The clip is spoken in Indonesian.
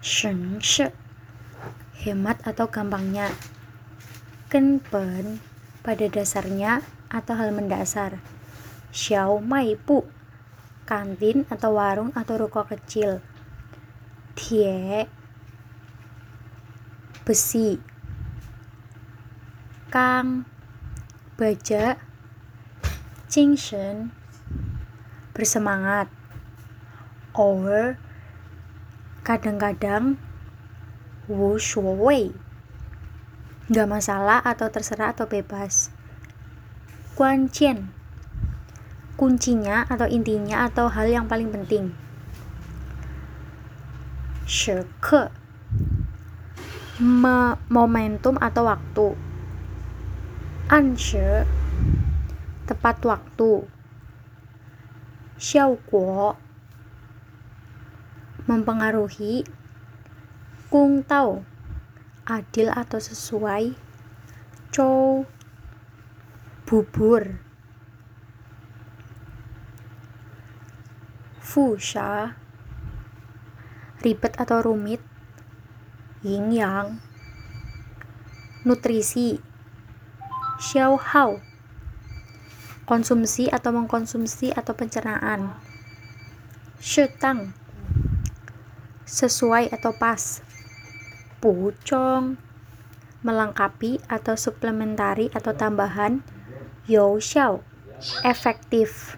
省事 hemat atau gampangnya? Kenpen. Pada dasarnya atau hal mendasar? Xiao mai bu kantin atau warung atau ruko kecil? Tie. Besi. Kang. Baja. Jingshen bersemangat. Over kadang-kadang wu shuowei. Nggak masalah atau terserah atau bebas. Guanjian kuncinya atau intinya atau hal yang paling penting. Shike momentum atau waktu. Anshe. Tepat waktu. Xiaoguo mempengaruhi kung tau adil atau sesuai cow bubur. Fusha ribet atau rumit yin yang. Nutrisi xiao hao konsumsi atau mengkonsumsi atau pencernaan. Shetang sesuai atau pas. Pucong. Melengkapi atau suplementari atau tambahan. Yo xiao. Efektif